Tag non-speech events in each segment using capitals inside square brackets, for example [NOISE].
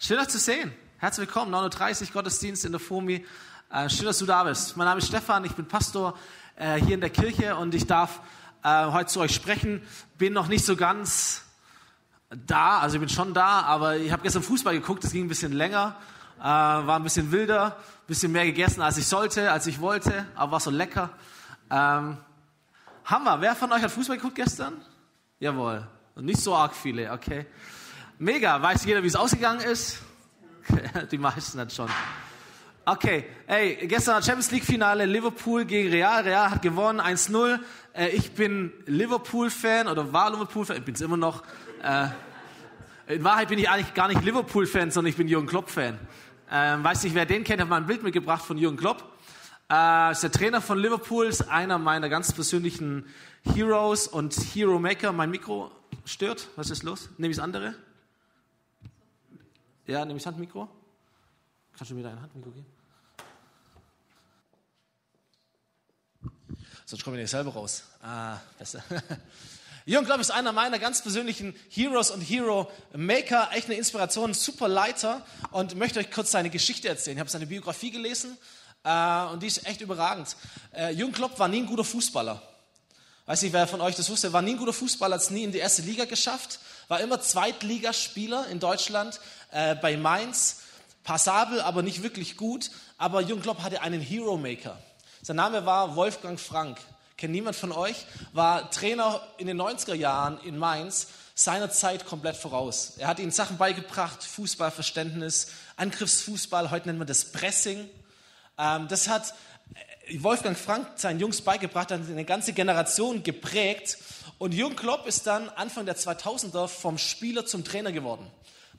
Schön euch zu sehen. Herzlich willkommen, 9.30 Uhr Gottesdienst in der FOMI. Äh, schön, dass du da bist. Mein Name ist Stefan, ich bin Pastor äh, hier in der Kirche und ich darf äh, heute zu euch sprechen. Bin noch nicht so ganz da, also ich bin schon da, aber ich habe gestern Fußball geguckt, das ging ein bisschen länger, war ein bisschen wilder, ein bisschen mehr gegessen, als ich sollte, als ich wollte, aber war so lecker. Ähm, Hammer. Wer von euch hat Fußball geguckt gestern? Jawohl. Nicht so arg viele, okay. Mega. Weiß jeder, wie es ausgegangen ist? [LAUGHS] Die meisten hat schon. Okay, ey, gestern Champions League Finale Liverpool gegen Real. Real hat gewonnen 1-0. Äh, ich bin Liverpool Fan oder war Liverpool Fan. Ich bin es immer noch. Äh, in Wahrheit bin ich eigentlich gar nicht Liverpool Fan, sondern ich bin Jürgen Klopp Fan. Ähm, weiß nicht, wer den kennt, hat mal ein Bild mitgebracht von Jürgen Klopp. Äh, ist der Trainer von Liverpool, ist einer meiner ganz persönlichen Heroes und Hero Maker. Mein Mikro stört. Was ist los? Nehme ich das andere? Ja, nehme ich Handmikro? Kannst du mir dein Handmikro geben? Sonst komme ich nicht selber raus. Ah, besser. [LAUGHS] Jürgen Klopp ist einer meiner ganz persönlichen Heroes und Hero Maker, echt eine Inspiration, super Leiter und möchte euch kurz seine Geschichte erzählen. Ich habe seine Biografie gelesen äh, und die ist echt überragend. Äh, Jürgen Klopp war nie ein guter Fußballer. Weiß nicht, wer von euch das wusste, war nie ein guter Fußballer, hat es nie in die erste Liga geschafft, war immer Zweitligaspieler in Deutschland äh, bei Mainz, passabel, aber nicht wirklich gut. Aber Jürgen Klopp hatte einen Hero Maker. Sein Name war Wolfgang Frank. Kennt niemand von euch? War Trainer in den 90er Jahren in Mainz, seiner Zeit komplett voraus. Er hat ihnen Sachen beigebracht, Fußballverständnis, Angriffsfußball, heute nennt man das Pressing. Ähm, das hat Wolfgang Frank seinen Jungs beigebracht, hat eine ganze Generation geprägt. Und Jürgen Klopp ist dann Anfang der 2000er vom Spieler zum Trainer geworden.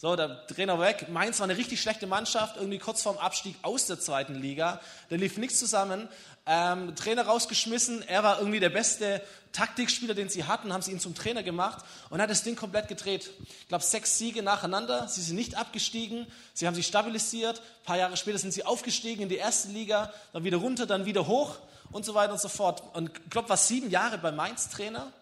So, der Trainer weg. Mainz war eine richtig schlechte Mannschaft, irgendwie kurz vorm Abstieg aus der zweiten Liga. Da lief nichts zusammen. Ähm, Trainer rausgeschmissen. Er war irgendwie der beste Taktikspieler, den sie hatten, haben sie ihn zum Trainer gemacht und hat das Ding komplett gedreht. Ich glaube, sechs Siege nacheinander. Sie sind nicht abgestiegen. Sie haben sich stabilisiert. Ein paar Jahre später sind sie aufgestiegen in die erste Liga, dann wieder runter, dann wieder hoch und so weiter und so fort. Und Klopp war sieben Jahre bei Mainz Trainer.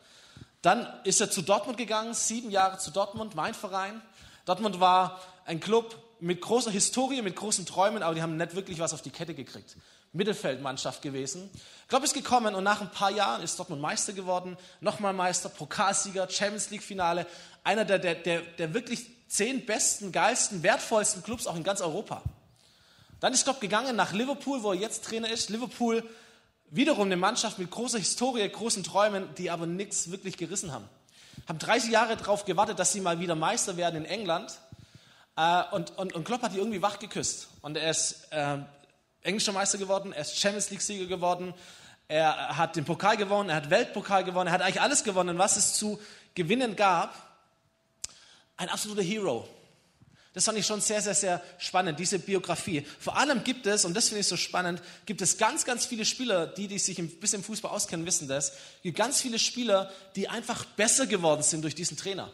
Dann ist er zu Dortmund gegangen, sieben Jahre zu Dortmund, mein Verein. Dortmund war ein Club mit großer Historie, mit großen Träumen, aber die haben nicht wirklich was auf die Kette gekriegt. Mittelfeldmannschaft gewesen. Klopp ist gekommen und nach ein paar Jahren ist Dortmund Meister geworden, nochmal Meister, Pokalsieger, Champions League Finale, einer der, der, der, der wirklich zehn besten, geilsten, wertvollsten Clubs auch in ganz Europa. Dann ist Klopp gegangen nach Liverpool, wo er jetzt Trainer ist. Liverpool wiederum eine Mannschaft mit großer Historie, großen Träumen, die aber nichts wirklich gerissen haben haben 30 Jahre darauf gewartet, dass sie mal wieder Meister werden in England. Äh, und, und, und Klopp hat die irgendwie wach geküsst. Und er ist äh, englischer Meister geworden, er ist Champions League-Sieger geworden, er hat den Pokal gewonnen, er hat Weltpokal gewonnen, er hat eigentlich alles gewonnen, was es zu gewinnen gab. Ein absoluter Hero. Das fand ich schon sehr, sehr, sehr spannend, diese Biografie. Vor allem gibt es, und das finde ich so spannend, gibt es ganz, ganz viele Spieler, die, die sich ein bisschen im Fußball auskennen, wissen das. Gibt ganz viele Spieler, die einfach besser geworden sind durch diesen Trainer.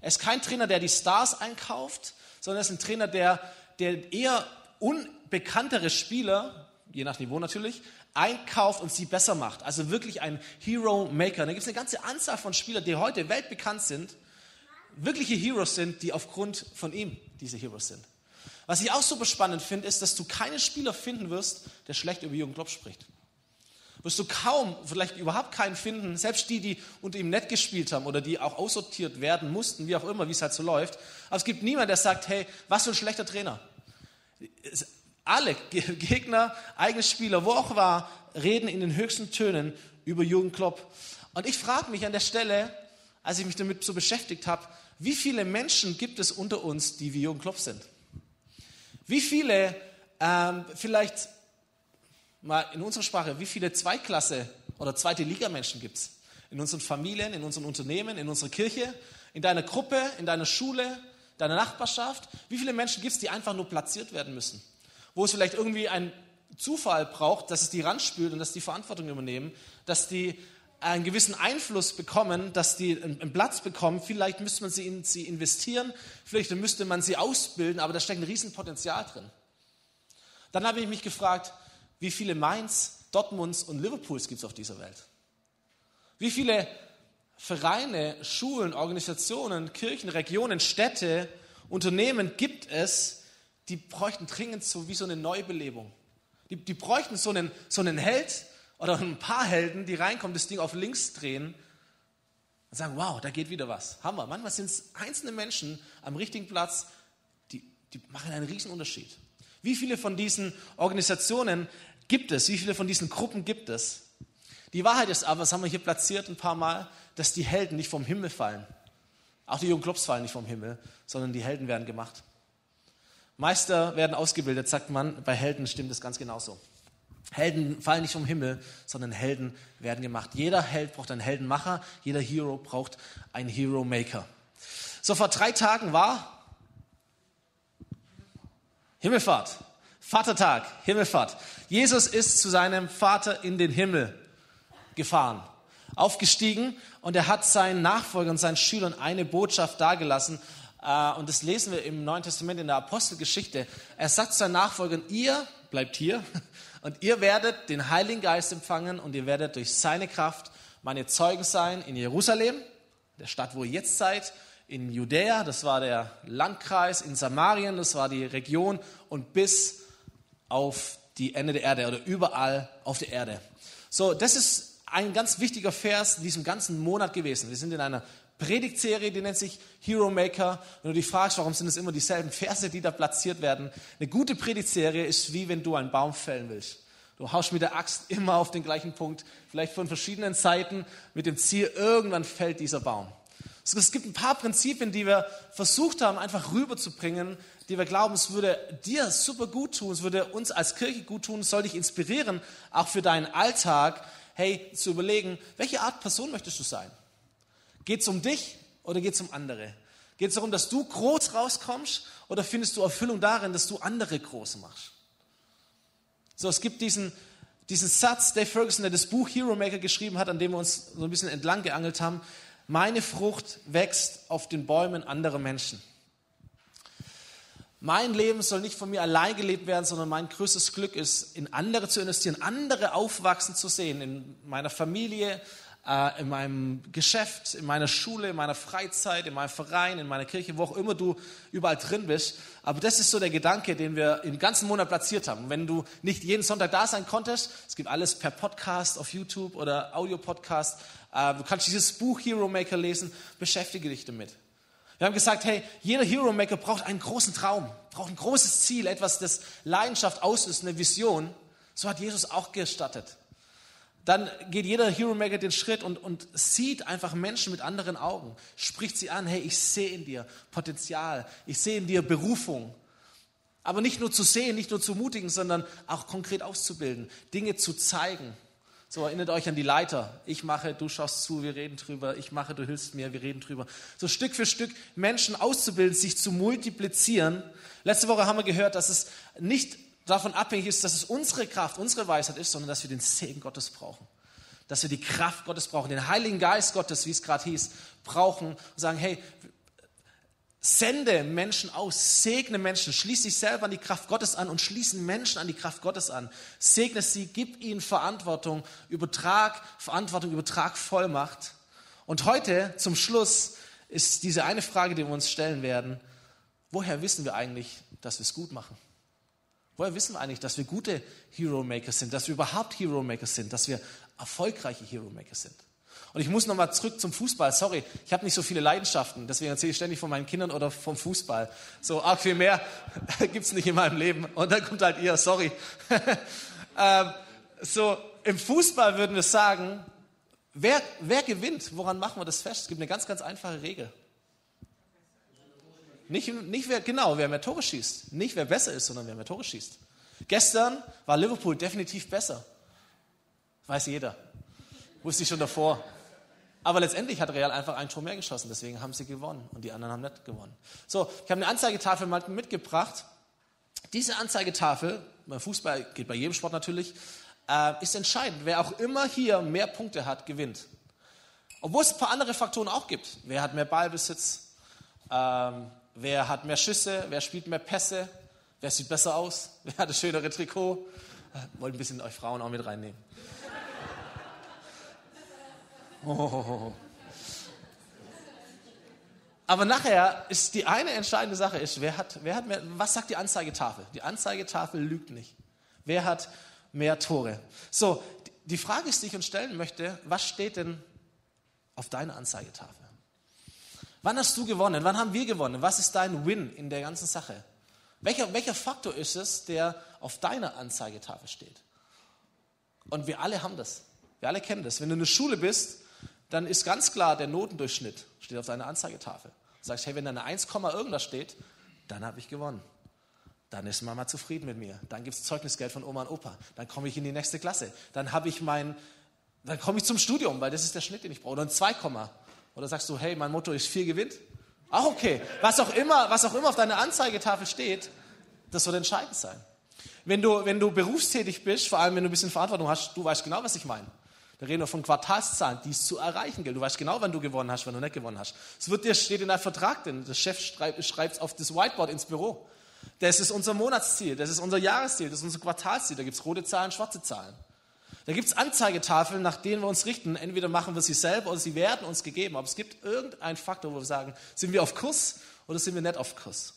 Er ist kein Trainer, der die Stars einkauft, sondern er ist ein Trainer, der, der eher unbekanntere Spieler, je nach Niveau natürlich, einkauft und sie besser macht. Also wirklich ein Hero Maker. Da gibt es eine ganze Anzahl von Spielern, die heute weltbekannt sind, wirkliche Heroes sind, die aufgrund von ihm diese Heroes sind. Was ich auch super spannend finde, ist, dass du keinen Spieler finden wirst, der schlecht über Jürgen Klopp spricht. Wirst du kaum, vielleicht überhaupt keinen finden, selbst die, die unter ihm nett gespielt haben oder die auch aussortiert werden mussten, wie auch immer, wie es halt so läuft. Aber es gibt niemanden, der sagt, hey, was für ein schlechter Trainer. Alle Gegner, eigene Spieler, wo auch war, reden in den höchsten Tönen über Jürgen Klopp. Und ich frage mich an der Stelle, als ich mich damit so beschäftigt habe, wie viele Menschen gibt es unter uns, die wie Jürgen Klopp sind? Wie viele, ähm, vielleicht mal in unserer Sprache, wie viele Zweitklasse oder zweite Liga-Menschen gibt es? In unseren Familien, in unseren Unternehmen, in unserer Kirche, in deiner Gruppe, in deiner Schule, deiner Nachbarschaft? Wie viele Menschen gibt es, die einfach nur platziert werden müssen? Wo es vielleicht irgendwie einen Zufall braucht, dass es die ranspült und dass die Verantwortung übernehmen, dass die einen gewissen Einfluss bekommen, dass die einen Platz bekommen. Vielleicht müsste man sie in sie investieren, vielleicht müsste man sie ausbilden, aber da steckt ein Riesenpotenzial drin. Dann habe ich mich gefragt, wie viele Mainz, Dortmunds und Liverpools gibt es auf dieser Welt? Wie viele Vereine, Schulen, Organisationen, Kirchen, Regionen, Städte Unternehmen gibt es, die bräuchten dringend so wie so eine Neubelebung. Die, die bräuchten so einen, so einen Held oder ein paar Helden, die reinkommen, das Ding auf links drehen und sagen, wow, da geht wieder was. Hammer. Manchmal sind es einzelne Menschen am richtigen Platz, die, die machen einen riesen Unterschied. Wie viele von diesen Organisationen gibt es? Wie viele von diesen Gruppen gibt es? Die Wahrheit ist aber, das haben wir hier platziert ein paar Mal, dass die Helden nicht vom Himmel fallen. Auch die jungen Clubs fallen nicht vom Himmel, sondern die Helden werden gemacht. Meister werden ausgebildet, sagt man. Bei Helden stimmt es ganz genauso. Helden fallen nicht vom Himmel, sondern Helden werden gemacht. Jeder Held braucht einen Heldenmacher, jeder Hero braucht einen Hero Maker. So vor drei Tagen war Himmelfahrt, Vatertag, Himmelfahrt. Jesus ist zu seinem Vater in den Himmel gefahren, aufgestiegen und er hat seinen Nachfolgern seinen Schülern eine Botschaft dargelassen. Äh, und das lesen wir im Neuen Testament in der Apostelgeschichte. Er sagt seinen Nachfolgern, ihr bleibt hier [LAUGHS] und ihr werdet den Heiligen Geist empfangen und ihr werdet durch seine Kraft meine Zeugen sein in Jerusalem, der Stadt, wo ihr jetzt seid, in Judäa, das war der Landkreis, in Samarien, das war die Region und bis auf die Ende der Erde oder überall auf der Erde. So, das ist ein ganz wichtiger Vers in diesem ganzen Monat gewesen. Wir sind in einer Predigtserie, die nennt sich Hero Maker. Wenn du dich fragst, warum sind es immer dieselben Verse, die da platziert werden. Eine gute Predigtserie ist wie wenn du einen Baum fällen willst. Du haust mit der Axt immer auf den gleichen Punkt, vielleicht von verschiedenen Seiten, mit dem Ziel, irgendwann fällt dieser Baum. Es gibt ein paar Prinzipien, die wir versucht haben, einfach rüberzubringen, die wir glauben, es würde dir super gut tun, es würde uns als Kirche gut tun, es soll dich inspirieren, auch für deinen Alltag, hey, zu überlegen, welche Art Person möchtest du sein? Geht es um dich oder geht es um andere? Geht es darum, dass du groß rauskommst oder findest du Erfüllung darin, dass du andere groß machst? So, es gibt diesen, diesen Satz, Dave Ferguson, der das Buch Hero Maker geschrieben hat, an dem wir uns so ein bisschen entlang geangelt haben. Meine Frucht wächst auf den Bäumen anderer Menschen. Mein Leben soll nicht von mir allein gelebt werden, sondern mein größtes Glück ist, in andere zu investieren, andere aufwachsen zu sehen, in meiner Familie, äh, in meinem Geschäft, in meiner Schule, in meiner Freizeit, in meinem Verein, in meiner Kirche, wo auch immer du überall drin bist. Aber das ist so der Gedanke, den wir im ganzen Monat platziert haben. wenn du nicht jeden Sonntag da sein konntest, es gibt alles per Podcast auf YouTube oder Audio-Podcast, äh, du kannst dieses Buch Hero Maker lesen, beschäftige dich damit. Wir haben gesagt, hey, jeder Hero Maker braucht einen großen Traum, braucht ein großes Ziel, etwas, das Leidenschaft auslöst, eine Vision. So hat Jesus auch gestattet dann geht jeder Hero Maker den Schritt und, und sieht einfach Menschen mit anderen Augen, spricht sie an, hey, ich sehe in dir Potenzial, ich sehe in dir Berufung. Aber nicht nur zu sehen, nicht nur zu mutigen, sondern auch konkret auszubilden, Dinge zu zeigen. So erinnert euch an die Leiter. Ich mache, du schaust zu, wir reden drüber. Ich mache, du hilfst mir, wir reden drüber. So Stück für Stück Menschen auszubilden, sich zu multiplizieren. Letzte Woche haben wir gehört, dass es nicht davon abhängig ist, dass es unsere Kraft, unsere Weisheit ist, sondern dass wir den Segen Gottes brauchen. Dass wir die Kraft Gottes brauchen, den Heiligen Geist Gottes, wie es gerade hieß, brauchen und sagen, hey, sende Menschen aus, segne Menschen, schließ dich selber an die Kraft Gottes an und schließen Menschen an die Kraft Gottes an. Segne sie, gib ihnen Verantwortung, übertrag Verantwortung, übertrag Vollmacht. Und heute zum Schluss ist diese eine Frage, die wir uns stellen werden, woher wissen wir eigentlich, dass wir es gut machen? Woher wissen wir eigentlich, dass wir gute Hero Makers sind, dass wir überhaupt Hero Makers sind, dass wir erfolgreiche Hero Makers sind? Und ich muss nochmal zurück zum Fußball. Sorry, ich habe nicht so viele Leidenschaften, deswegen erzähle ich ständig von meinen Kindern oder vom Fußball. So arg viel mehr [LAUGHS] gibt es nicht in meinem Leben. Und dann kommt halt ihr, sorry. [LAUGHS] ähm, so, im Fußball würden wir sagen, wer, wer gewinnt? Woran machen wir das fest? Es gibt eine ganz, ganz einfache Regel. Nicht, nicht wer, genau, wer mehr Tore schießt. Nicht wer besser ist, sondern wer mehr Tore schießt. Gestern war Liverpool definitiv besser. Weiß jeder. Wusste ich schon davor. Aber letztendlich hat Real einfach ein Tor mehr geschossen, deswegen haben sie gewonnen und die anderen haben nicht gewonnen. So, ich habe eine Anzeigetafel mal mitgebracht. Diese Anzeigetafel, beim Fußball geht bei jedem Sport natürlich, äh, ist entscheidend. Wer auch immer hier mehr Punkte hat, gewinnt. Obwohl es ein paar andere Faktoren auch gibt. Wer hat mehr Ballbesitz? Ähm, Wer hat mehr Schüsse? Wer spielt mehr Pässe? Wer sieht besser aus? [LAUGHS] Wer hat das schönere Trikot? Äh, wollt ein bisschen euch Frauen auch mit reinnehmen. [LAUGHS] Oh. Aber nachher ist die eine entscheidende Sache ist, wer hat, wer hat mehr, was sagt die Anzeigetafel? Die Anzeigetafel lügt nicht. Wer hat mehr Tore? So, die Frage ist, die ich uns stellen möchte, was steht denn auf deiner Anzeigetafel? Wann hast du gewonnen? Wann haben wir gewonnen? Was ist dein Win in der ganzen Sache? Welcher, welcher Faktor ist es, der auf deiner Anzeigetafel steht? Und wir alle haben das. Wir alle kennen das. Wenn du in der Schule bist, dann ist ganz klar der Notendurchschnitt steht auf deiner Anzeigetafel. Du sagst, hey, wenn da eine 1, irgendwas steht, dann habe ich gewonnen. Dann ist Mama zufrieden mit mir. Dann gibt es Zeugnisgeld von Oma und Opa. Dann komme ich in die nächste Klasse. Dann habe ich mein, dann komme ich zum Studium, weil das ist der Schnitt, den ich brauche. Oder ein 2, oder sagst du, hey, mein Motto ist 4 gewinnt? Auch okay. Was auch immer, was auch immer auf deiner Anzeigetafel steht, das wird entscheidend sein. Wenn du, wenn du berufstätig bist, vor allem wenn du ein bisschen Verantwortung hast, du weißt genau, was ich meine. Da reden wir von Quartalszahlen, die es zu erreichen gilt. Du weißt genau, wann du gewonnen hast, wann du nicht gewonnen hast. Es wird dir steht in deinem Vertrag drin. Der Chef schreibt es auf das Whiteboard ins Büro. Das ist unser Monatsziel, das ist unser Jahresziel, das ist unser Quartalsziel. Da gibt es rote Zahlen, schwarze Zahlen. Da gibt es Anzeigetafeln, nach denen wir uns richten. Entweder machen wir sie selber oder sie werden uns gegeben. Aber es gibt irgendeinen Faktor, wo wir sagen, sind wir auf Kurs oder sind wir nicht auf Kurs?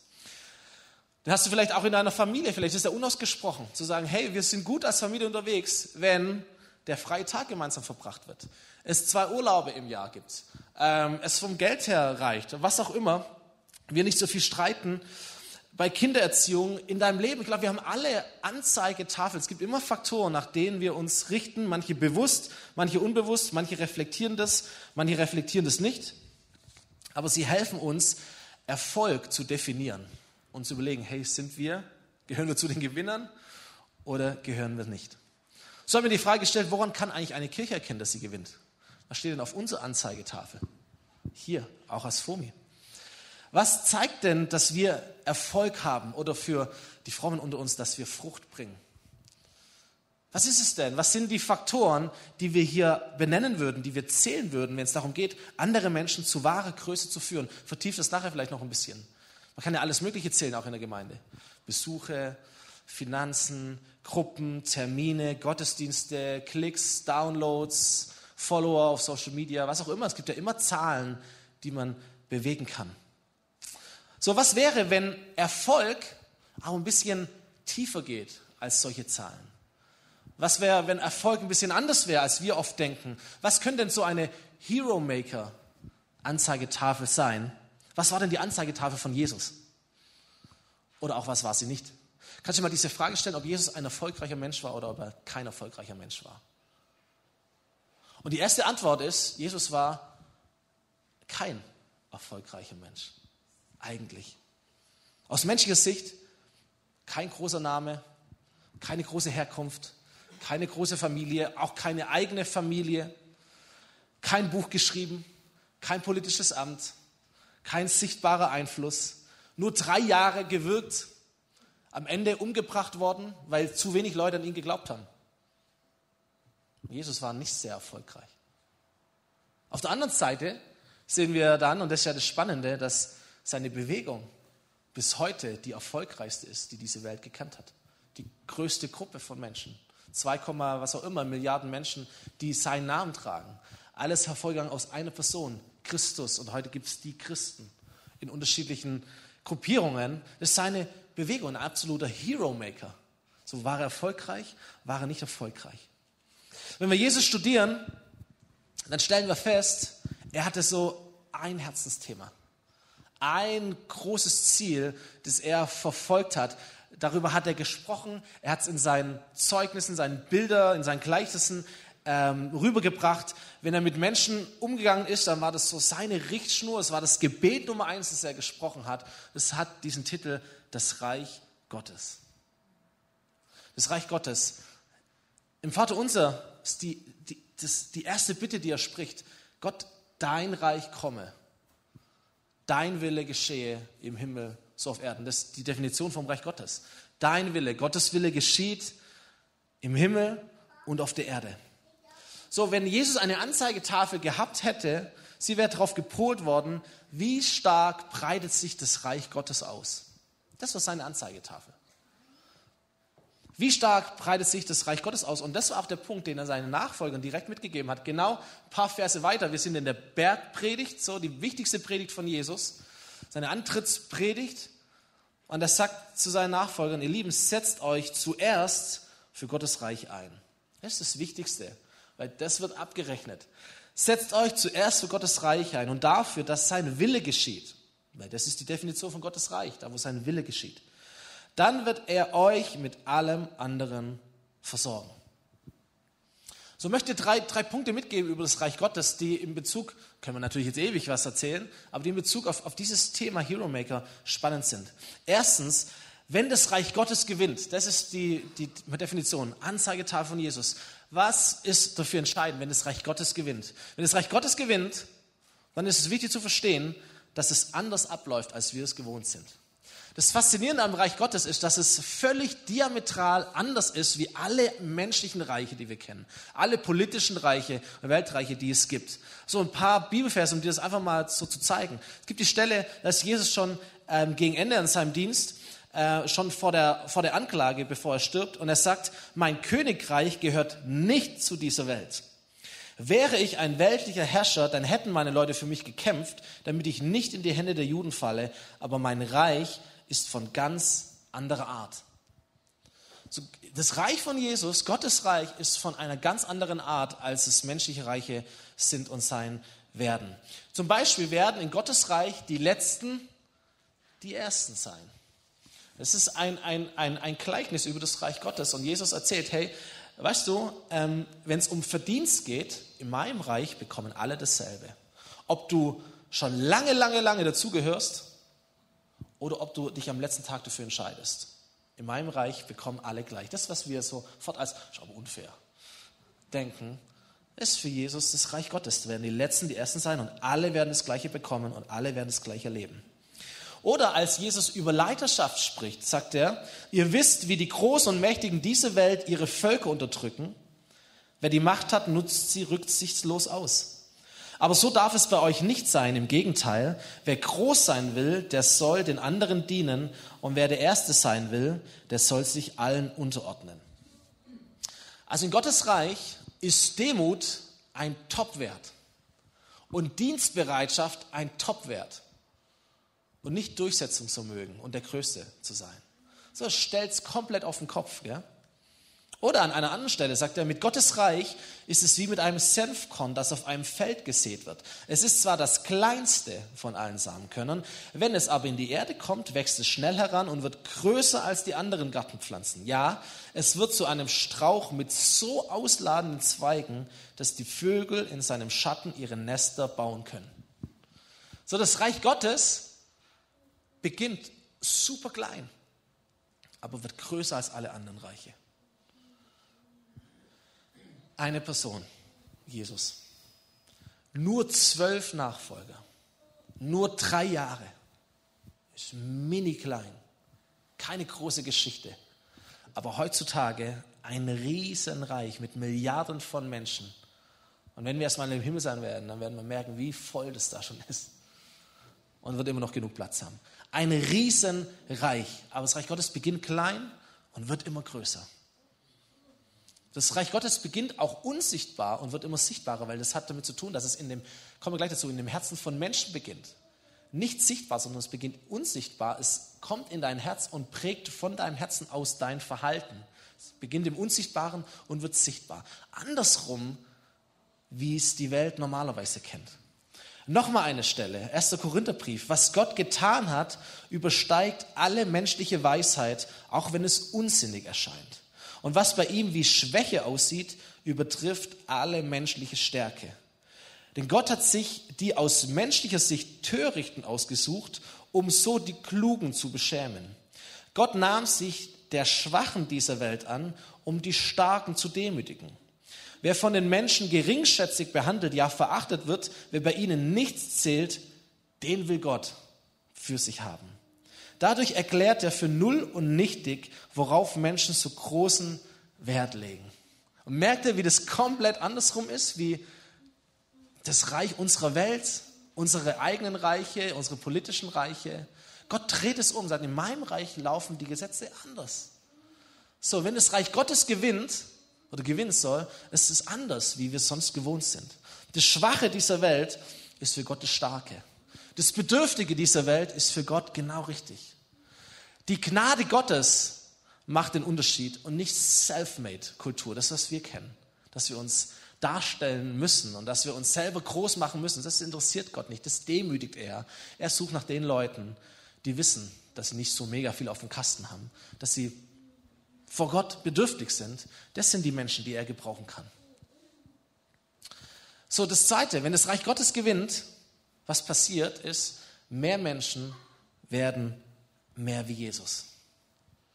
Den hast du vielleicht auch in deiner Familie, vielleicht ist er unausgesprochen, zu sagen, hey, wir sind gut als Familie unterwegs, wenn der freie Tag gemeinsam verbracht wird. Es zwei Urlaube im Jahr gibt. Ähm, es vom Geld her reicht. Was auch immer. Wir nicht so viel streiten. Bei Kindererziehung in deinem Leben, ich glaube, wir haben alle Anzeigetafeln. Es gibt immer Faktoren, nach denen wir uns richten. Manche bewusst, manche unbewusst, manche reflektieren das, manche reflektieren das nicht. Aber sie helfen uns, Erfolg zu definieren und zu überlegen, hey, sind wir, gehören wir zu den Gewinnern oder gehören wir nicht? So haben wir die Frage gestellt, woran kann eigentlich eine Kirche erkennen, dass sie gewinnt? Was steht denn auf unserer Anzeigetafel? Hier, auch als FOMI. Was zeigt denn, dass wir Erfolg haben oder für die Frommen unter uns, dass wir Frucht bringen? Was ist es denn? Was sind die Faktoren, die wir hier benennen würden, die wir zählen würden, wenn es darum geht, andere Menschen zu wahrer Größe zu führen? Vertieft das nachher vielleicht noch ein bisschen. Man kann ja alles Mögliche zählen, auch in der Gemeinde. Besuche, Finanzen, Gruppen, Termine, Gottesdienste, Klicks, Downloads, Follower auf Social Media, was auch immer. Es gibt ja immer Zahlen, die man bewegen kann. So, was wäre, wenn Erfolg auch ein bisschen tiefer geht als solche Zahlen? Was wäre, wenn Erfolg ein bisschen anders wäre, als wir oft denken? Was könnte denn so eine Hero Maker Anzeigetafel sein? Was war denn die Anzeigetafel von Jesus? Oder auch was war sie nicht? Kannst du mal diese Frage stellen, ob Jesus ein erfolgreicher Mensch war oder ob er kein erfolgreicher Mensch war? Und die erste Antwort ist, Jesus war kein erfolgreicher Mensch. Eigentlich. Aus menschlicher Sicht kein großer Name, keine große Herkunft, keine große Familie, auch keine eigene Familie, kein Buch geschrieben, kein politisches Amt, kein sichtbarer Einfluss, nur drei Jahre gewirkt am Ende umgebracht worden, weil zu wenig Leute an ihn geglaubt haben. Jesus war nicht sehr erfolgreich. Auf der anderen Seite sehen wir dann, und das ist ja das Spannende, dass seine Bewegung bis heute die erfolgreichste ist, die diese Welt gekannt hat. Die größte Gruppe von Menschen. 2, was auch immer Milliarden Menschen, die seinen Namen tragen. Alles hervorgegangen aus einer Person, Christus. Und heute gibt es die Christen in unterschiedlichen Gruppierungen. Das ist seine Bewegung, ein absoluter Hero-Maker. So war er erfolgreich, war er nicht erfolgreich. Wenn wir Jesus studieren, dann stellen wir fest, er hatte so ein Herzensthema. Ein großes Ziel, das er verfolgt hat. Darüber hat er gesprochen. Er hat es in seinen Zeugnissen, seinen Bildern, in seinen Gleichnissen ähm, rübergebracht. Wenn er mit Menschen umgegangen ist, dann war das so seine Richtschnur. Es war das Gebet Nummer eins, das er gesprochen hat. Es hat diesen Titel das Reich Gottes. Das Reich Gottes. Im Vater unser ist die, die, das, die erste Bitte, die er spricht. Gott, dein Reich komme. Dein Wille geschehe im Himmel so auf Erden. Das ist die Definition vom Reich Gottes. Dein Wille, Gottes Wille geschieht im Himmel und auf der Erde. So, wenn Jesus eine Anzeigetafel gehabt hätte, sie wäre darauf gepolt worden, wie stark breitet sich das Reich Gottes aus. Das war seine Anzeigetafel. Wie stark breitet sich das Reich Gottes aus? Und das war auch der Punkt, den er seinen Nachfolgern direkt mitgegeben hat. Genau ein paar Verse weiter. Wir sind in der Bergpredigt, so die wichtigste Predigt von Jesus, seine Antrittspredigt. Und er sagt zu seinen Nachfolgern, ihr Lieben, setzt euch zuerst für Gottes Reich ein. Das ist das Wichtigste, weil das wird abgerechnet. Setzt euch zuerst für Gottes Reich ein und dafür, dass sein Wille geschieht. Weil das ist die Definition von Gottes Reich, da wo sein Wille geschieht dann wird er euch mit allem anderen versorgen. So möchte drei, drei Punkte mitgeben über das Reich Gottes, die in Bezug, können wir natürlich jetzt ewig was erzählen, aber die in Bezug auf, auf dieses Thema Hero Maker spannend sind. Erstens, wenn das Reich Gottes gewinnt, das ist die, die Definition, Anzeigetal von Jesus. Was ist dafür entscheidend, wenn das Reich Gottes gewinnt? Wenn das Reich Gottes gewinnt, dann ist es wichtig zu verstehen, dass es anders abläuft, als wir es gewohnt sind. Das Faszinierende am Reich Gottes ist, dass es völlig diametral anders ist wie alle menschlichen Reiche, die wir kennen. Alle politischen Reiche und Weltreiche, die es gibt. So ein paar Bibelverse, um dir das einfach mal so zu zeigen. Es gibt die Stelle, dass Jesus schon ähm, gegen Ende an seinem Dienst äh, schon vor der, vor der Anklage, bevor er stirbt, und er sagt, mein Königreich gehört nicht zu dieser Welt. Wäre ich ein weltlicher Herrscher, dann hätten meine Leute für mich gekämpft, damit ich nicht in die Hände der Juden falle, aber mein Reich ist von ganz anderer Art. Das Reich von Jesus, Gottes Reich, ist von einer ganz anderen Art, als es menschliche Reiche sind und sein werden. Zum Beispiel werden in Gottes Reich die Letzten die Ersten sein. Es ist ein, ein, ein, ein Gleichnis über das Reich Gottes. Und Jesus erzählt, hey, weißt du, ähm, wenn es um Verdienst geht, in meinem Reich bekommen alle dasselbe. Ob du schon lange, lange, lange dazugehörst oder ob du dich am letzten Tag dafür entscheidest. In meinem Reich bekommen alle gleich. Das, was wir sofort als, ist aber unfair, denken, ist für Jesus das Reich Gottes. Da werden die Letzten die Ersten sein und alle werden das Gleiche bekommen und alle werden das Gleiche erleben. Oder als Jesus über Leiterschaft spricht, sagt er, ihr wisst, wie die Großen und Mächtigen dieser Welt ihre Völker unterdrücken. Wer die Macht hat, nutzt sie rücksichtslos aus. Aber so darf es bei euch nicht sein. Im Gegenteil, wer groß sein will, der soll den anderen dienen. Und wer der Erste sein will, der soll sich allen unterordnen. Also in Gottes Reich ist Demut ein Topwert und Dienstbereitschaft ein Topwert und nicht Durchsetzungsvermögen und der Größte zu sein. So stellt es komplett auf den Kopf. Gell? Oder an einer anderen Stelle sagt er, mit Gottes Reich ist es wie mit einem Senfkorn, das auf einem Feld gesät wird. Es ist zwar das kleinste von allen Samenkörnern, wenn es aber in die Erde kommt, wächst es schnell heran und wird größer als die anderen Gartenpflanzen. Ja, es wird zu einem Strauch mit so ausladenden Zweigen, dass die Vögel in seinem Schatten ihre Nester bauen können. So, das Reich Gottes beginnt super klein, aber wird größer als alle anderen Reiche eine Person, Jesus. Nur zwölf Nachfolger. Nur drei Jahre. Ist mini klein. Keine große Geschichte. Aber heutzutage ein Riesenreich mit Milliarden von Menschen. Und wenn wir erstmal im Himmel sein werden, dann werden wir merken, wie voll das da schon ist. Und wird immer noch genug Platz haben. Ein Riesenreich. Aber das Reich Gottes beginnt klein und wird immer größer. Das Reich Gottes beginnt auch unsichtbar und wird immer sichtbarer, weil das hat damit zu tun, dass es in dem, kommen wir gleich dazu, in dem Herzen von Menschen beginnt. Nicht sichtbar, sondern es beginnt unsichtbar. Es kommt in dein Herz und prägt von deinem Herzen aus dein Verhalten. Es beginnt im Unsichtbaren und wird sichtbar. Andersrum, wie es die Welt normalerweise kennt. Nochmal eine Stelle, 1. Korintherbrief. Was Gott getan hat, übersteigt alle menschliche Weisheit, auch wenn es unsinnig erscheint. Und was bei ihm wie Schwäche aussieht, übertrifft alle menschliche Stärke. Denn Gott hat sich die aus menschlicher Sicht Törichten ausgesucht, um so die Klugen zu beschämen. Gott nahm sich der Schwachen dieser Welt an, um die Starken zu demütigen. Wer von den Menschen geringschätzig behandelt, ja verachtet wird, wer bei ihnen nichts zählt, den will Gott für sich haben. Dadurch erklärt er für null und nichtig, worauf Menschen so großen Wert legen. Und merkt ihr, wie das komplett andersrum ist, wie das Reich unserer Welt, unsere eigenen Reiche, unsere politischen Reiche. Gott dreht es um, sagt, in meinem Reich laufen die Gesetze anders. So, wenn das Reich Gottes gewinnt oder gewinnen soll, ist es anders, wie wir sonst gewohnt sind. Das Schwache dieser Welt ist für Gott das Starke. Das Bedürftige dieser Welt ist für Gott genau richtig. Die Gnade Gottes macht den Unterschied und nicht Self-Made-Kultur, das, was wir kennen. Dass wir uns darstellen müssen und dass wir uns selber groß machen müssen. Das interessiert Gott nicht, das demütigt er. Er sucht nach den Leuten, die wissen, dass sie nicht so mega viel auf dem Kasten haben, dass sie vor Gott bedürftig sind. Das sind die Menschen, die er gebrauchen kann. So, das Zweite, wenn das Reich Gottes gewinnt, was passiert ist, mehr Menschen werden mehr wie Jesus.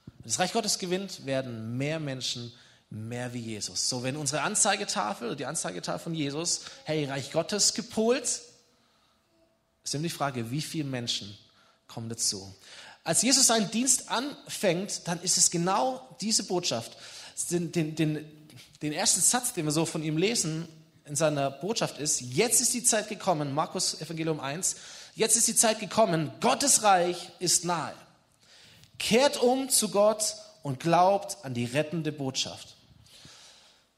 Wenn das Reich Gottes gewinnt, werden mehr Menschen mehr wie Jesus. So, wenn unsere Anzeigetafel, die Anzeigetafel von Jesus, hey, Reich Gottes gepolt, ist immer die Frage, wie viele Menschen kommen dazu. Als Jesus seinen Dienst anfängt, dann ist es genau diese Botschaft. Den, den, den ersten Satz, den wir so von ihm lesen in seiner Botschaft ist, jetzt ist die Zeit gekommen, Markus Evangelium 1, jetzt ist die Zeit gekommen, Gottes Reich ist nahe. Kehrt um zu Gott und glaubt an die rettende Botschaft.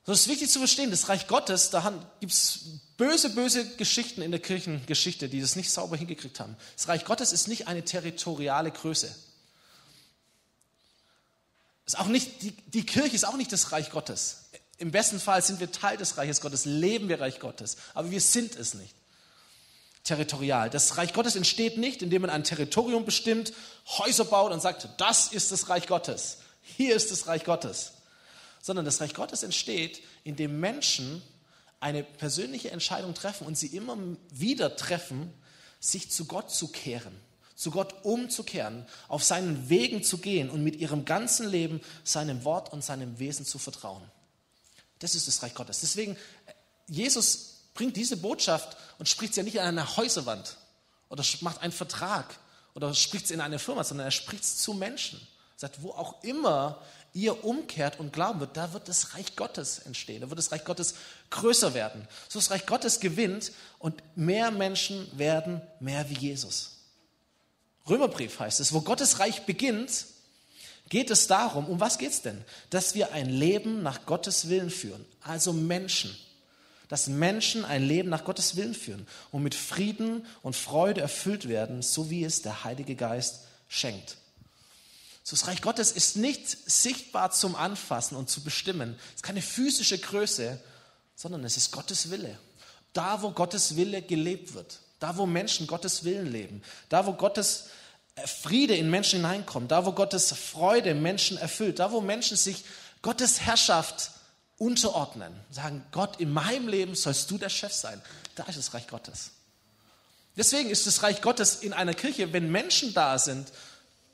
So ist wichtig zu verstehen, das Reich Gottes, da gibt es böse, böse Geschichten in der Kirchengeschichte, die das nicht sauber hingekriegt haben. Das Reich Gottes ist nicht eine territoriale Größe. Ist auch nicht, die, die Kirche ist auch nicht das Reich Gottes. Im besten Fall sind wir Teil des Reiches Gottes, leben wir Reich Gottes, aber wir sind es nicht. Territorial. Das Reich Gottes entsteht nicht, indem man ein Territorium bestimmt, Häuser baut und sagt, das ist das Reich Gottes. Hier ist das Reich Gottes sondern das Reich Gottes entsteht, indem Menschen eine persönliche Entscheidung treffen und sie immer wieder treffen, sich zu Gott zu kehren, zu Gott umzukehren, auf seinen Wegen zu gehen und mit ihrem ganzen Leben seinem Wort und seinem Wesen zu vertrauen. Das ist das Reich Gottes. Deswegen, Jesus bringt diese Botschaft und spricht sie ja nicht an einer Häuserwand oder macht einen Vertrag oder spricht sie in eine Firma, sondern er spricht es zu Menschen. Er sagt, wo auch immer ihr umkehrt und glauben wird, da wird das Reich Gottes entstehen, da wird das Reich Gottes größer werden. So das Reich Gottes gewinnt und mehr Menschen werden mehr wie Jesus. Römerbrief heißt es, wo Gottes Reich beginnt, geht es darum, um was geht es denn? Dass wir ein Leben nach Gottes Willen führen, also Menschen. Dass Menschen ein Leben nach Gottes Willen führen und mit Frieden und Freude erfüllt werden, so wie es der Heilige Geist schenkt. So das Reich Gottes ist nicht sichtbar zum Anfassen und zu bestimmen. Es ist keine physische Größe, sondern es ist Gottes Wille. Da, wo Gottes Wille gelebt wird, da, wo Menschen Gottes Willen leben, da, wo Gottes Friede in Menschen hineinkommt, da, wo Gottes Freude Menschen erfüllt, da, wo Menschen sich Gottes Herrschaft unterordnen, sagen, Gott, in meinem Leben sollst du der Chef sein. Da ist das Reich Gottes. Deswegen ist das Reich Gottes in einer Kirche, wenn Menschen da sind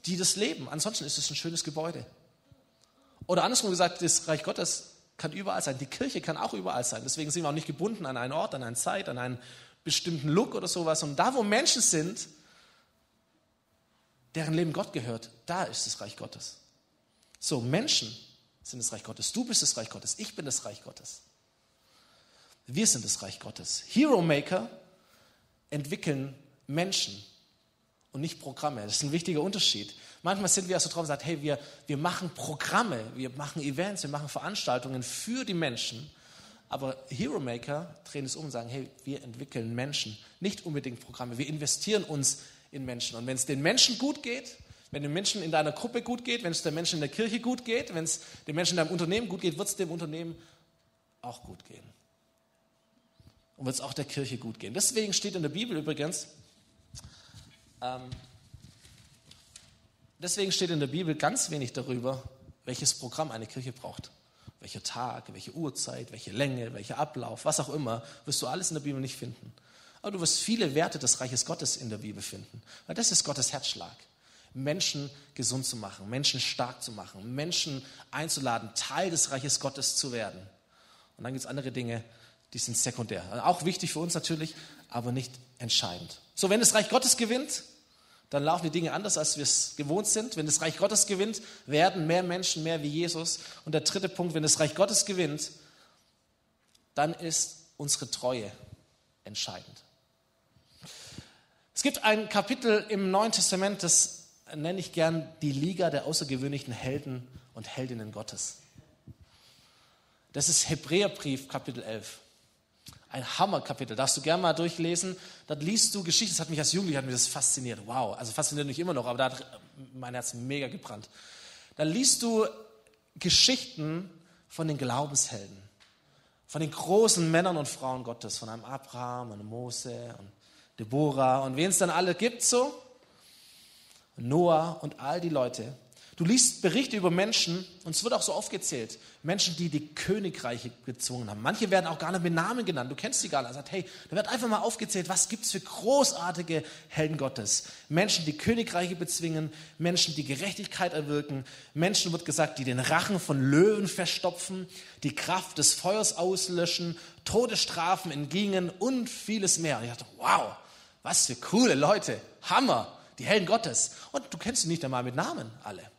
die das leben. Ansonsten ist es ein schönes Gebäude. Oder andersrum gesagt, das Reich Gottes kann überall sein. Die Kirche kann auch überall sein. Deswegen sind wir auch nicht gebunden an einen Ort, an eine Zeit, an einen bestimmten Look oder sowas. Und da, wo Menschen sind, deren Leben Gott gehört, da ist das Reich Gottes. So, Menschen sind das Reich Gottes. Du bist das Reich Gottes. Ich bin das Reich Gottes. Wir sind das Reich Gottes. Hero Maker entwickeln Menschen, und nicht Programme. Das ist ein wichtiger Unterschied. Manchmal sind wir so drauf und sagen, hey, wir, wir machen Programme, wir machen Events, wir machen Veranstaltungen für die Menschen. Aber Hero Maker drehen es um und sagen, hey, wir entwickeln Menschen, nicht unbedingt Programme. Wir investieren uns in Menschen. Und wenn es den Menschen gut geht, wenn den Menschen in deiner Gruppe gut geht, wenn es den Menschen in der Kirche gut geht, wenn es den Menschen in deinem Unternehmen gut geht, wird es dem Unternehmen auch gut gehen. Und wird es auch der Kirche gut gehen. Deswegen steht in der Bibel übrigens, ähm, deswegen steht in der Bibel ganz wenig darüber, welches Programm eine Kirche braucht. Welcher Tag, welche Uhrzeit, welche Länge, welcher Ablauf, was auch immer, wirst du alles in der Bibel nicht finden. Aber du wirst viele Werte des Reiches Gottes in der Bibel finden, weil das ist Gottes Herzschlag. Menschen gesund zu machen, Menschen stark zu machen, Menschen einzuladen, Teil des Reiches Gottes zu werden. Und dann gibt es andere Dinge, die sind sekundär. Auch wichtig für uns natürlich, aber nicht entscheidend. So, wenn das Reich Gottes gewinnt, dann laufen die Dinge anders, als wir es gewohnt sind. Wenn das Reich Gottes gewinnt, werden mehr Menschen mehr wie Jesus. Und der dritte Punkt, wenn das Reich Gottes gewinnt, dann ist unsere Treue entscheidend. Es gibt ein Kapitel im Neuen Testament, das nenne ich gern die Liga der außergewöhnlichen Helden und Heldinnen Gottes. Das ist Hebräerbrief, Kapitel 11. Ein Hammerkapitel. Darfst du gerne mal durchlesen. Dort liest du Geschichten. Das hat mich als Jugendlicher hat mich das fasziniert. Wow. Also fasziniert mich immer noch, aber da hat mein Herz mega gebrannt. Da liest du Geschichten von den Glaubenshelden. Von den großen Männern und Frauen Gottes. Von einem Abraham, einem Mose und Deborah und wen es dann alle gibt so. Noah und all die Leute. Du liest Berichte über Menschen, und es wird auch so aufgezählt, Menschen, die die Königreiche gezwungen haben. Manche werden auch gar nicht mit Namen genannt, du kennst sie gar nicht. Er sagt, hey, da wird einfach mal aufgezählt, was gibt es für großartige Helden Gottes. Menschen, die Königreiche bezwingen, Menschen, die Gerechtigkeit erwirken, Menschen, wird gesagt, die den Rachen von Löwen verstopfen, die Kraft des Feuers auslöschen, Todesstrafen entgingen und vieles mehr. Und ich dachte, wow, was für coole Leute, Hammer die Helden Gottes. Und du kennst sie nicht einmal mit Namen alle.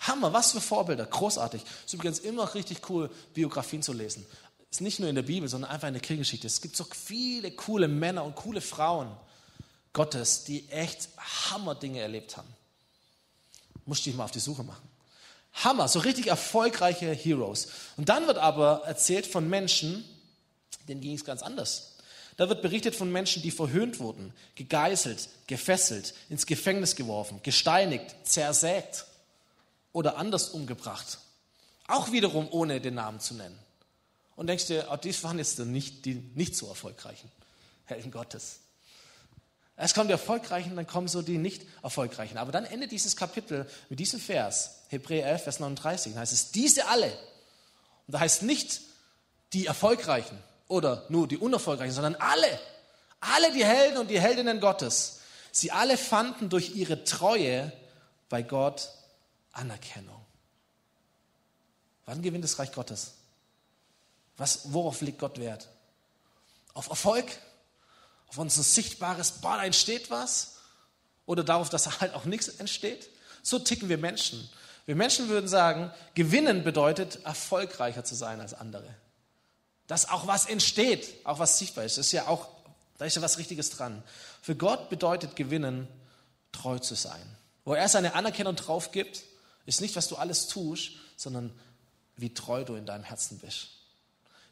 Hammer, was für Vorbilder, großartig. Es ist übrigens immer richtig cool, Biografien zu lesen. Ist nicht nur in der Bibel, sondern einfach in der Kirchengeschichte. Es gibt so viele coole Männer und coole Frauen Gottes, die echt Hammer-Dinge erlebt haben. Musst dich mal auf die Suche machen. Hammer, so richtig erfolgreiche Heroes. Und dann wird aber erzählt von Menschen, denen ging es ganz anders. Da wird berichtet von Menschen, die verhöhnt wurden, gegeißelt, gefesselt, ins Gefängnis geworfen, gesteinigt, zersägt oder anders umgebracht. Auch wiederum ohne den Namen zu nennen. Und denkst dir, oh, dies waren jetzt nicht die nicht so erfolgreichen Helden Gottes. Erst kommen die Erfolgreichen, dann kommen so die nicht Erfolgreichen. Aber dann endet dieses Kapitel mit diesem Vers, Hebräer 11, Vers 39, da heißt es, diese alle. Und da heißt nicht die Erfolgreichen, oder nur die Unerfolgreichen, sondern alle, alle die Helden und die Heldinnen Gottes, sie alle fanden durch ihre Treue bei Gott Anerkennung. Wann gewinnt das Reich Gottes? Was, worauf legt Gott Wert? Auf Erfolg? Auf unser sichtbares, boah, da entsteht was? Oder darauf, dass [LAUGHS] halt auch nichts entsteht? So ticken wir Menschen. Wir Menschen würden sagen, gewinnen bedeutet, erfolgreicher zu sein als andere dass auch was entsteht, auch was sichtbar ist. Das ist ja auch, da ist ja was Richtiges dran. Für Gott bedeutet gewinnen, treu zu sein. Wo er seine Anerkennung drauf gibt, ist nicht, was du alles tust, sondern wie treu du in deinem Herzen bist.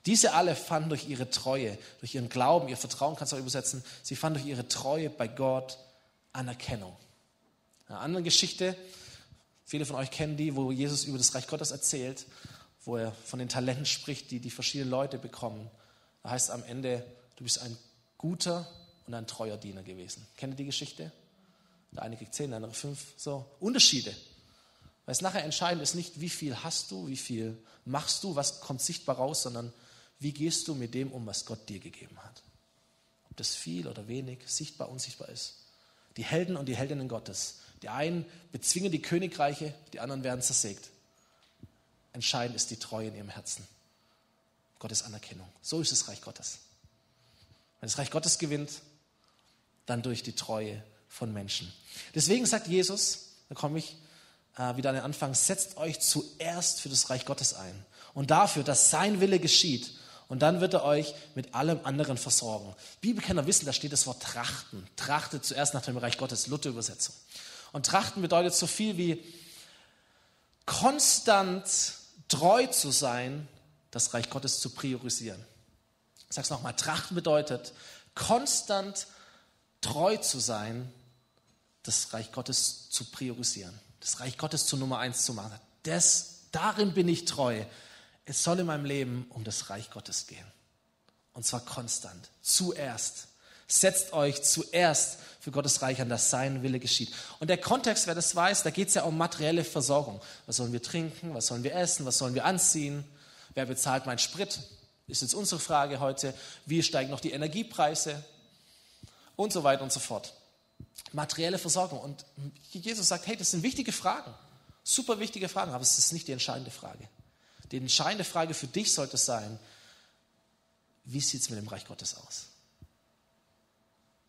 Diese alle fanden durch ihre Treue, durch ihren Glauben, ihr Vertrauen kannst du auch übersetzen, sie fanden durch ihre Treue bei Gott Anerkennung. Eine andere Geschichte, viele von euch kennen die, wo Jesus über das Reich Gottes erzählt wo er von den Talenten spricht, die die verschiedenen Leute bekommen. Da heißt am Ende, du bist ein guter und ein treuer Diener gewesen. Kennt ihr die Geschichte? Der eine kriegt zehn, der andere fünf. So Unterschiede. Weil es nachher entscheidend ist nicht, wie viel hast du, wie viel machst du, was kommt sichtbar raus, sondern wie gehst du mit dem um, was Gott dir gegeben hat. Ob das viel oder wenig, sichtbar, unsichtbar ist. Die Helden und die Heldinnen Gottes. Die einen bezwingen die Königreiche, die anderen werden zersägt. Entscheidend ist die Treue in ihrem Herzen. Gottes Anerkennung. So ist das Reich Gottes. Wenn das Reich Gottes gewinnt, dann durch die Treue von Menschen. Deswegen sagt Jesus, da komme ich äh, wieder an den Anfang, setzt euch zuerst für das Reich Gottes ein und dafür, dass sein Wille geschieht. Und dann wird er euch mit allem anderen versorgen. Bibelkenner wissen, da steht das Wort trachten. Trachtet zuerst nach dem Reich Gottes, Luther-Übersetzung. Und trachten bedeutet so viel wie konstant treu zu sein, das Reich Gottes zu priorisieren. Ich sage es nochmal, trachten bedeutet, konstant treu zu sein, das Reich Gottes zu priorisieren, das Reich Gottes zu Nummer eins zu machen. Das, darin bin ich treu. Es soll in meinem Leben um das Reich Gottes gehen. Und zwar konstant, zuerst. Setzt euch zuerst für Gottes Reich an, dass sein Wille geschieht. Und der Kontext, wer das weiß, da geht es ja um materielle Versorgung. Was sollen wir trinken? Was sollen wir essen? Was sollen wir anziehen? Wer bezahlt meinen Sprit? Ist jetzt unsere Frage heute. Wie steigen noch die Energiepreise? Und so weiter und so fort. Materielle Versorgung. Und Jesus sagt, hey, das sind wichtige Fragen. Super wichtige Fragen, aber es ist nicht die entscheidende Frage. Die entscheidende Frage für dich sollte sein, wie sieht es mit dem Reich Gottes aus?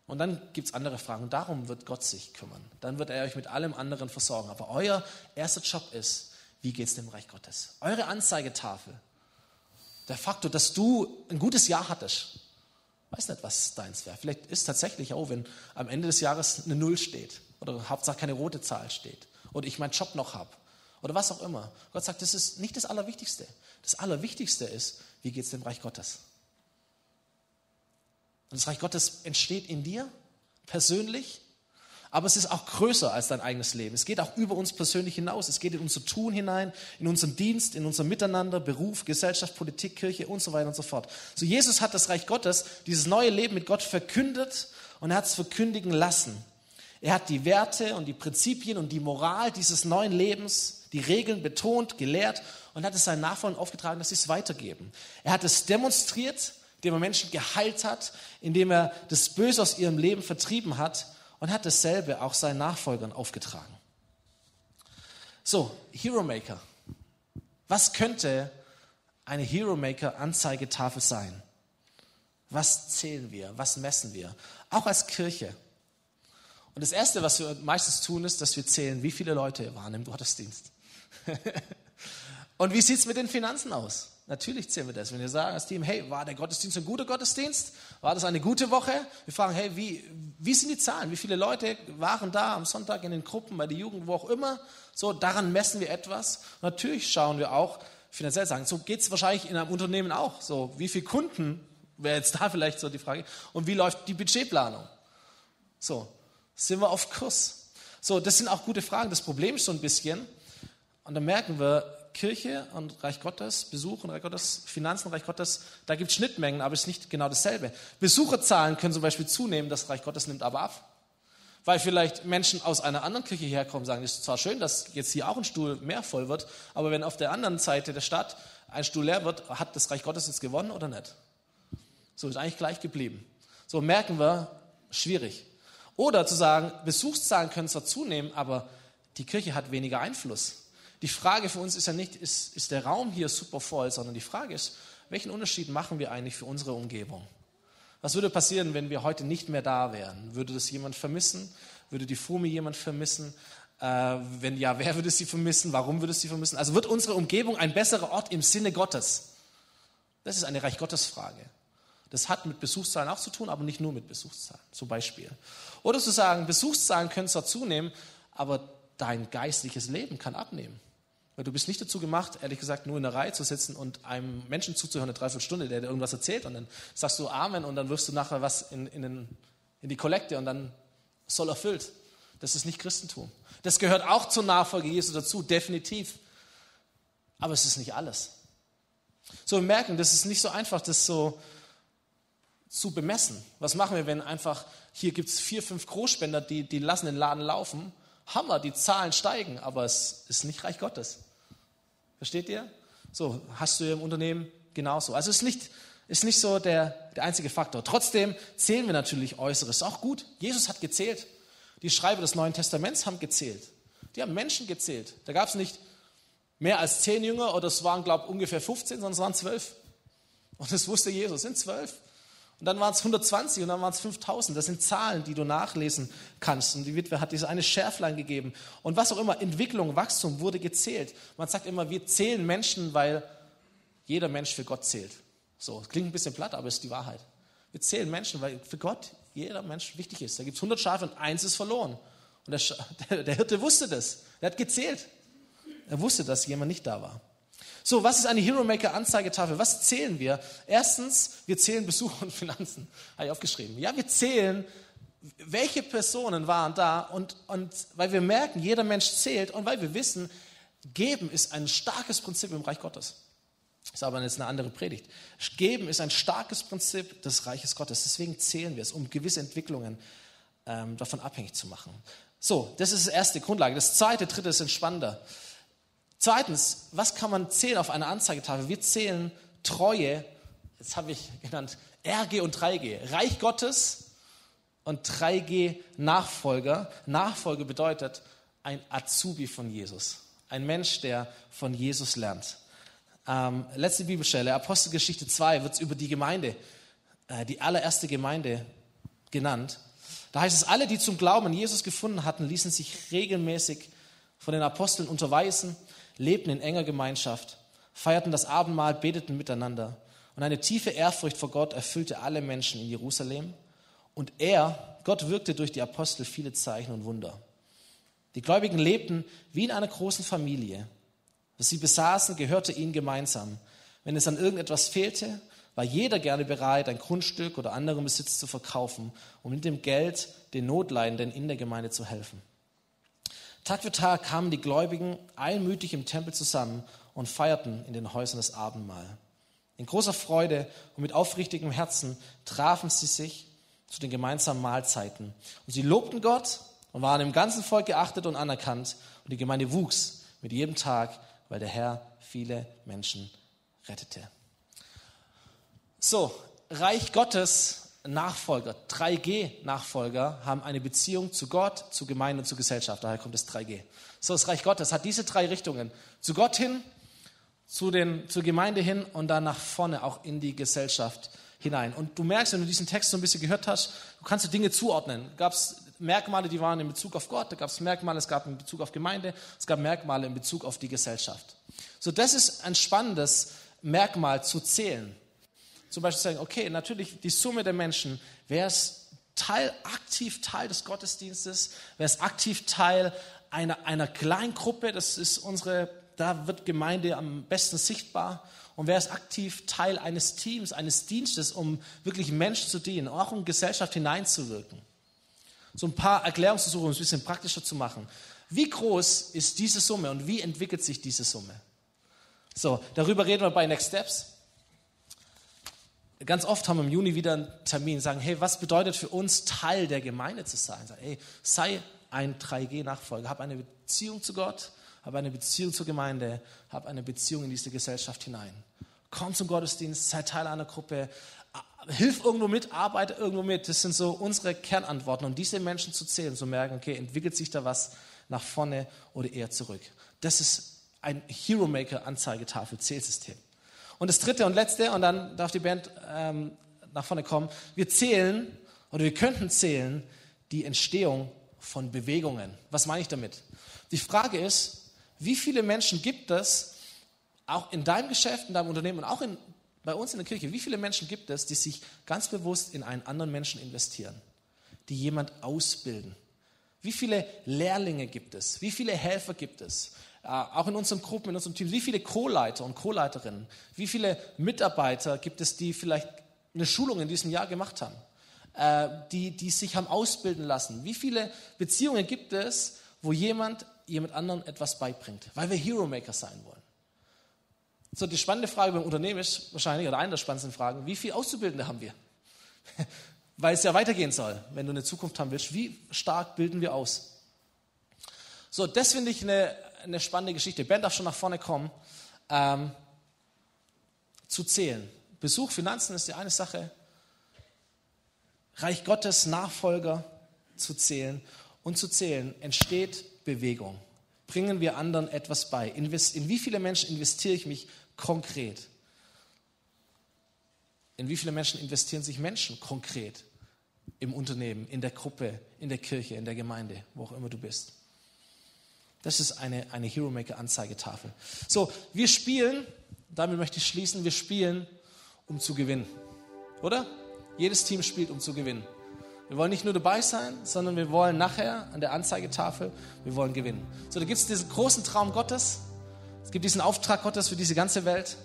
Und dann gibt es andere Fragen. Darum wird Gott sich kümmern. Dann wird er euch mit allem anderen versorgen. Aber euer erster Job ist, wie geht es dem Reich Gottes? Eure Anzeigetafel. Der Faktor, dass du ein gutes Jahr hattest. Weiß nicht, was deins wäre. Vielleicht ist tatsächlich auch, wenn am Ende des Jahres eine Null steht. Oder Hauptsache keine rote Zahl steht. Oder ich meinen Job noch habe. Oder was auch immer. Gott sagt, das ist nicht das Allerwichtigste. Das Allerwichtigste ist, wie geht es dem Reich Gottes? Und das Reich Gottes entsteht in dir, persönlich, aber es ist auch größer als dein eigenes Leben. Es geht auch über uns persönlich hinaus. Es geht in unser Tun hinein, in unseren Dienst, in unser Miteinander, Beruf, Gesellschaft, Politik, Kirche und so weiter und so fort. So Jesus hat das Reich Gottes, dieses neue Leben mit Gott verkündet und er hat es verkündigen lassen. Er hat die Werte und die Prinzipien und die Moral dieses neuen Lebens, die Regeln betont, gelehrt und hat es seinen Nachfolgern aufgetragen, dass sie es weitergeben. Er hat es demonstriert, indem er Menschen geheilt hat, indem er das Böse aus ihrem Leben vertrieben hat und hat dasselbe auch seinen Nachfolgern aufgetragen. So, Hero Maker. Was könnte eine Hero Maker Anzeigetafel sein? Was zählen wir? Was messen wir? Auch als Kirche. Und das Erste, was wir meistens tun, ist, dass wir zählen, wie viele Leute waren im Gottesdienst. [LAUGHS] Und wie sieht es mit den Finanzen aus? Natürlich zählen wir das. Wenn wir sagen als Team, hey, war der Gottesdienst ein guter Gottesdienst? War das eine gute Woche? Wir fragen, hey, wie, wie sind die Zahlen? Wie viele Leute waren da am Sonntag in den Gruppen, bei der Jugend, wo auch immer? So, daran messen wir etwas. Natürlich schauen wir auch, finanziell sagen, so geht es wahrscheinlich in einem Unternehmen auch. So, wie viele Kunden, wäre jetzt da vielleicht so die Frage, und wie läuft die Budgetplanung? So, sind wir auf Kurs? So, das sind auch gute Fragen. Das Problem ist so ein bisschen, und da merken wir, Kirche und Reich Gottes, Besuch und Reich Gottes, Finanzen, Reich Gottes, da gibt es Schnittmengen, aber es ist nicht genau dasselbe. Besucherzahlen können zum Beispiel zunehmen, das Reich Gottes nimmt aber ab. Weil vielleicht Menschen aus einer anderen Kirche herkommen und sagen, es ist zwar schön, dass jetzt hier auch ein Stuhl mehr voll wird, aber wenn auf der anderen Seite der Stadt ein Stuhl leer wird, hat das Reich Gottes jetzt gewonnen oder nicht? So ist eigentlich gleich geblieben. So merken wir, schwierig. Oder zu sagen, Besuchszahlen können zwar zunehmen, aber die Kirche hat weniger Einfluss. Die Frage für uns ist ja nicht, ist, ist der Raum hier super voll, sondern die Frage ist, welchen Unterschied machen wir eigentlich für unsere Umgebung? Was würde passieren, wenn wir heute nicht mehr da wären? Würde das jemand vermissen? Würde die Fumi jemand vermissen? Äh, wenn ja, wer würde sie vermissen? Warum würde sie vermissen? Also wird unsere Umgebung ein besserer Ort im Sinne Gottes? Das ist eine Reich Gottes Frage. Das hat mit Besuchszahlen auch zu tun, aber nicht nur mit Besuchszahlen, zum Beispiel. Oder zu sagen, Besuchszahlen können zwar zunehmen, aber dein geistliches Leben kann abnehmen. Du bist nicht dazu gemacht, ehrlich gesagt, nur in der Reihe zu sitzen und einem Menschen zuzuhören, eine Dreiviertelstunde, der dir irgendwas erzählt und dann sagst du Amen und dann wirst du nachher was in, in, den, in die Kollekte und dann soll erfüllt. Das ist nicht Christentum. Das gehört auch zur Nachfolge Jesu dazu, definitiv. Aber es ist nicht alles. So, wir merken, das ist nicht so einfach, das so zu bemessen. Was machen wir, wenn einfach, hier gibt es vier, fünf Großspender, die, die lassen den Laden laufen. Hammer, die Zahlen steigen, aber es ist nicht Reich Gottes. Versteht ihr? So, hast du im Unternehmen genauso. Also es ist nicht, ist nicht so der, der einzige Faktor. Trotzdem zählen wir natürlich Äußeres. Auch gut. Jesus hat gezählt. Die Schreiber des Neuen Testaments haben gezählt. Die haben Menschen gezählt. Da gab es nicht mehr als zehn Jünger oder es waren, glaube ich, ungefähr 15, sondern es waren zwölf. Und das wusste Jesus, es sind zwölf. Und dann waren es 120 und dann waren es 5000. Das sind Zahlen, die du nachlesen kannst. Und die Witwe hat diese eine Schärflein gegeben. Und was auch immer, Entwicklung, Wachstum wurde gezählt. Man sagt immer, wir zählen Menschen, weil jeder Mensch für Gott zählt. So, klingt ein bisschen platt, aber ist die Wahrheit. Wir zählen Menschen, weil für Gott jeder Mensch wichtig ist. Da gibt es 100 Schafe und eins ist verloren. Und der, [LAUGHS] der Hirte wusste das. Er hat gezählt. Er wusste, dass jemand nicht da war. So, was ist eine Hero Maker Anzeigetafel? Was zählen wir? Erstens, wir zählen Besuch und Finanzen. Habe ich aufgeschrieben. Ja, wir zählen, welche Personen waren da und, und weil wir merken, jeder Mensch zählt und weil wir wissen, geben ist ein starkes Prinzip im Reich Gottes. Ist aber jetzt eine andere Predigt. Geben ist ein starkes Prinzip des Reiches Gottes. Deswegen zählen wir es, um gewisse Entwicklungen ähm, davon abhängig zu machen. So, das ist die erste Grundlage. Das zweite, dritte ist entspannender. Zweitens, was kann man zählen auf einer Anzeigetafel? Wir zählen Treue, jetzt habe ich genannt RG und 3G, Reich Gottes und 3G Nachfolger. Nachfolge bedeutet ein Azubi von Jesus, ein Mensch, der von Jesus lernt. Ähm, letzte Bibelstelle, Apostelgeschichte 2, wird es über die Gemeinde, äh, die allererste Gemeinde genannt. Da heißt es, alle, die zum Glauben an Jesus gefunden hatten, ließen sich regelmäßig von den Aposteln unterweisen lebten in enger Gemeinschaft, feierten das Abendmahl, beteten miteinander. Und eine tiefe Ehrfurcht vor Gott erfüllte alle Menschen in Jerusalem. Und er, Gott wirkte durch die Apostel viele Zeichen und Wunder. Die Gläubigen lebten wie in einer großen Familie. Was sie besaßen, gehörte ihnen gemeinsam. Wenn es an irgendetwas fehlte, war jeder gerne bereit, ein Grundstück oder anderen Besitz zu verkaufen, um mit dem Geld den Notleidenden in der Gemeinde zu helfen. Tag für Tag kamen die Gläubigen einmütig im Tempel zusammen und feierten in den Häusern das Abendmahl. In großer Freude und mit aufrichtigem Herzen trafen sie sich zu den gemeinsamen Mahlzeiten. Und sie lobten Gott und waren im ganzen Volk geachtet und anerkannt. Und die Gemeinde wuchs mit jedem Tag, weil der Herr viele Menschen rettete. So, Reich Gottes Nachfolger, 3G-Nachfolger, haben eine Beziehung zu Gott, zu Gemeinde und zu Gesellschaft. Daher kommt das 3G. So, das Reich Gottes hat diese drei Richtungen. Zu Gott hin, zu den, zur Gemeinde hin und dann nach vorne auch in die Gesellschaft hinein. Und du merkst, wenn du diesen Text so ein bisschen gehört hast, du kannst du Dinge zuordnen. Gab es Merkmale, die waren in Bezug auf Gott, da gab es Merkmale, es gab in Bezug auf Gemeinde, es gab Merkmale in Bezug auf die Gesellschaft. So, das ist ein spannendes Merkmal zu zählen. Zum Beispiel sagen, okay, natürlich die Summe der Menschen, wer ist Teil, aktiv Teil des Gottesdienstes, wer ist aktiv Teil einer, einer Kleingruppe, das ist unsere, da wird Gemeinde am besten sichtbar. Und wer ist aktiv Teil eines Teams, eines Dienstes, um wirklich Menschen zu dienen, auch in Gesellschaft hineinzuwirken. So ein paar Erklärungsversuche, um es ein bisschen praktischer zu machen. Wie groß ist diese Summe und wie entwickelt sich diese Summe? So, darüber reden wir bei Next Steps. Ganz oft haben wir im Juni wieder einen Termin, sagen, hey, was bedeutet für uns Teil der Gemeinde zu sein? Sagen, hey, sei ein 3G-Nachfolger, hab eine Beziehung zu Gott, hab eine Beziehung zur Gemeinde, hab eine Beziehung in diese Gesellschaft hinein. Komm zum Gottesdienst, sei Teil einer Gruppe, hilf irgendwo mit, arbeite irgendwo mit. Das sind so unsere Kernantworten. Und diese Menschen zu zählen, zu merken, okay, entwickelt sich da was nach vorne oder eher zurück. Das ist ein Hero Maker Anzeigetafel, Zählsystem. Und das dritte und letzte, und dann darf die Band ähm, nach vorne kommen, wir zählen oder wir könnten zählen die Entstehung von Bewegungen. Was meine ich damit? Die Frage ist, wie viele Menschen gibt es, auch in deinem Geschäft, in deinem Unternehmen und auch in, bei uns in der Kirche, wie viele Menschen gibt es, die sich ganz bewusst in einen anderen Menschen investieren, die jemand ausbilden? Wie viele Lehrlinge gibt es? Wie viele Helfer gibt es? Äh, auch in unseren Gruppen, in unserem Team, wie viele Co-Leiter und Co-Leiterinnen, wie viele Mitarbeiter gibt es, die vielleicht eine Schulung in diesem Jahr gemacht haben, äh, die, die sich haben ausbilden lassen? Wie viele Beziehungen gibt es, wo jemand jemand anderen etwas beibringt, weil wir Hero Maker sein wollen? So, die spannende Frage beim Unternehmen ist wahrscheinlich, oder eine der spannendsten Fragen, wie viele Auszubildende haben wir? [LAUGHS] weil es ja weitergehen soll, wenn du eine Zukunft haben willst. Wie stark bilden wir aus? So, das finde ich eine, eine spannende Geschichte. Ben darf schon nach vorne kommen. Ähm, zu zählen. Besuch, Finanzen ist die eine Sache. Reich Gottes Nachfolger zu zählen. Und zu zählen entsteht Bewegung. Bringen wir anderen etwas bei? In wie viele Menschen investiere ich mich konkret? In wie viele Menschen investieren sich Menschen konkret im Unternehmen, in der Gruppe, in der Kirche, in der Gemeinde, wo auch immer du bist? Das ist eine, eine Hero Maker Anzeigetafel. So, wir spielen, damit möchte ich schließen, wir spielen, um zu gewinnen. Oder? Jedes Team spielt, um zu gewinnen. Wir wollen nicht nur dabei sein, sondern wir wollen nachher an der Anzeigetafel, wir wollen gewinnen. So, da gibt es diesen großen Traum Gottes. Es gibt diesen Auftrag Gottes für diese ganze Welt.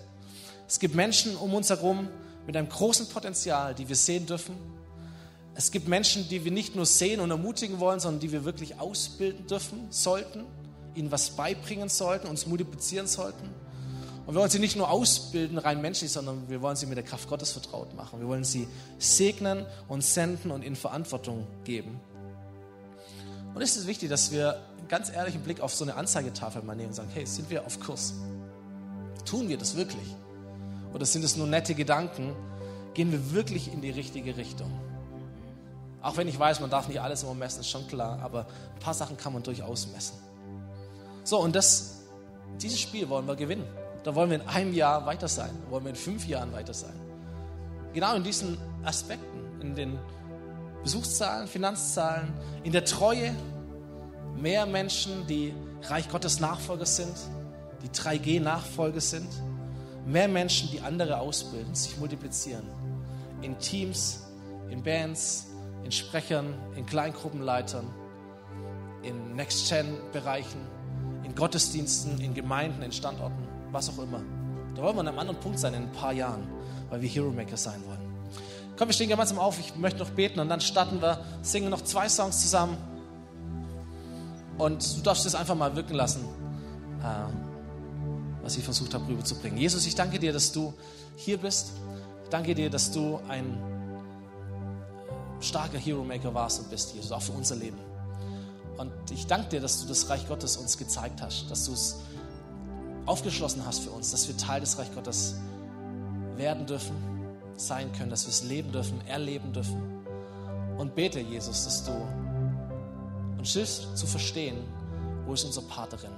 Es gibt Menschen um uns herum mit einem großen Potenzial, die wir sehen dürfen. Es gibt Menschen, die wir nicht nur sehen und ermutigen wollen, sondern die wir wirklich ausbilden dürfen, sollten ihnen was beibringen sollten, uns multiplizieren sollten. Und wir wollen sie nicht nur ausbilden, rein menschlich, sondern wir wollen sie mit der Kraft Gottes vertraut machen. Wir wollen sie segnen und senden und in Verantwortung geben. Und es ist wichtig, dass wir einen ganz ehrlichen Blick auf so eine Anzeigetafel mal nehmen und sagen, hey, sind wir auf Kurs? Tun wir das wirklich? Oder sind es nur nette Gedanken? Gehen wir wirklich in die richtige Richtung? Auch wenn ich weiß, man darf nicht alles immer messen, ist schon klar, aber ein paar Sachen kann man durchaus messen. So, und das, dieses Spiel wollen wir gewinnen. Da wollen wir in einem Jahr weiter sein. Da wollen wir in fünf Jahren weiter sein. Genau in diesen Aspekten, in den Besuchszahlen, Finanzzahlen, in der Treue. Mehr Menschen, die Reich Gottes Nachfolger sind, die 3G-Nachfolger sind. Mehr Menschen, die andere ausbilden, sich multiplizieren. In Teams, in Bands, in Sprechern, in Kleingruppenleitern in Next-Gen-Bereichen, Gottesdiensten, in Gemeinden, in Standorten, was auch immer. Da wollen wir an einem anderen Punkt sein in ein paar Jahren, weil wir Hero Maker sein wollen. Komm, wir stehen gemeinsam auf. Ich möchte noch beten und dann starten wir, singen noch zwei Songs zusammen. Und du darfst es einfach mal wirken lassen, äh, was ich versucht habe rüberzubringen. Jesus, ich danke dir, dass du hier bist. Ich danke dir, dass du ein starker Hero Maker warst und bist, Jesus, auch für unser Leben. Und ich danke dir, dass du das Reich Gottes uns gezeigt hast, dass du es aufgeschlossen hast für uns, dass wir Teil des Reich Gottes werden dürfen, sein können, dass wir es leben dürfen, erleben dürfen. Und bete, Jesus, dass du uns hilfst zu verstehen, wo ist unser Part darin.